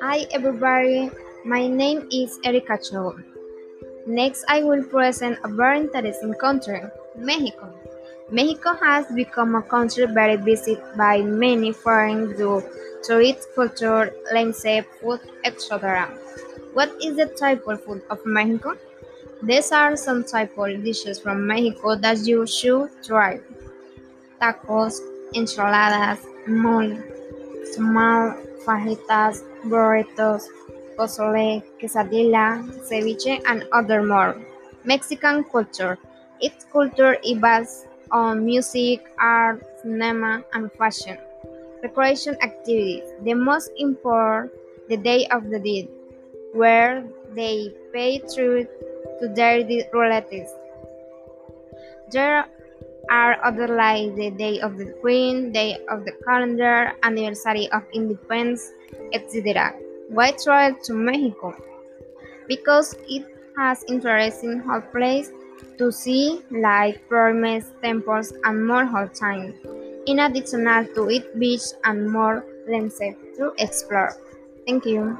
Hi everybody, my name is Erika Cho. Next, I will present a very interesting country, Mexico. Mexico has become a country very visited by many foreigners due to its culture, landscape, food, etc. What is the typical food of Mexico? These are some typical dishes from Mexico that you should try. Tacos, enchiladas, mole, tamal, fajitas, burritos, pozole, quesadilla, ceviche, and other more. Mexican culture. Its culture is based on music, art, cinema, and fashion. Recreation activities. The most important, the Day of the Dead, where they pay tribute to their relatives. There are other like the Day of the Queen, Day of the Calendar, Anniversary of Independence, etc. Why travel to Mexico? Because it has interesting hot places to see like pyramids, temples, and more hot times. In addition to it, beach and more landscape to explore. Thank you.